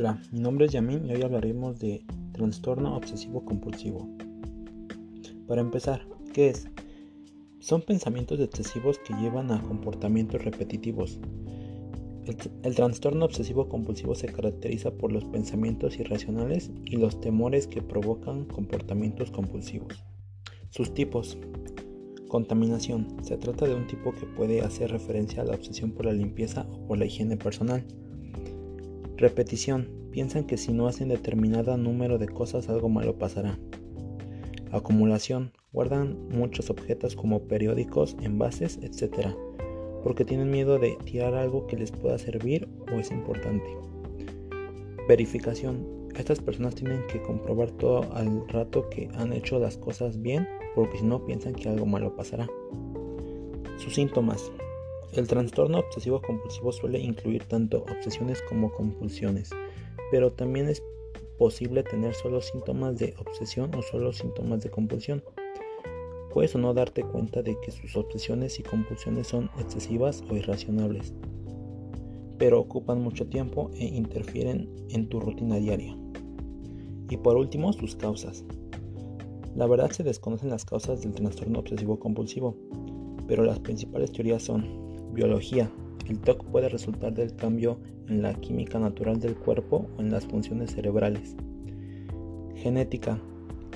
Hola, mi nombre es Yamin y hoy hablaremos de trastorno obsesivo compulsivo. Para empezar, ¿qué es? Son pensamientos excesivos que llevan a comportamientos repetitivos. El, el, trastorno obsesivo compulsivo se caracteriza por los pensamientos irracionales y los temores que provocan comportamientos compulsivos. Sus tipos. Contaminación. Se trata de un tipo que puede hacer referencia a la obsesión por la limpieza o por la higiene personal. Repetición. Piensan que si no hacen determinado número de cosas algo malo pasará. Acumulación. Guardan muchos objetos como periódicos, envases, etc. Porque tienen miedo de tirar algo que les pueda servir o es importante. Verificación. Estas personas tienen que comprobar todo al rato que han hecho las cosas bien porque si no piensan que algo malo pasará. Sus síntomas. El trastorno obsesivo compulsivo suele incluir tanto obsesiones como compulsiones, pero también es posible tener solo síntomas de obsesión o solo síntomas de compulsión. Puedes o no darte cuenta de que sus obsesiones y compulsiones son excesivas o irracionables, pero ocupan mucho tiempo e interfieren en tu rutina diaria. Y por último, sus causas. La verdad se desconocen las causas del trastorno obsesivo compulsivo, pero las principales teorías son biología. El TOC puede resultar del cambio en la química natural del cuerpo o en las funciones cerebrales. Genética.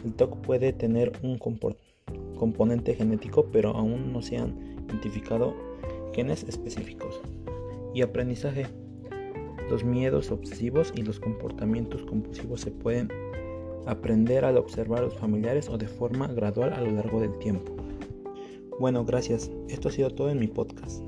El TOC puede tener un componente genético, pero aún no se han identificado genes específicos. Y aprendizaje. Los miedos obsesivos y los comportamientos compulsivos se pueden aprender al observar a los familiares o de forma gradual a lo largo del tiempo. Bueno, gracias. Esto ha sido todo en mi podcast.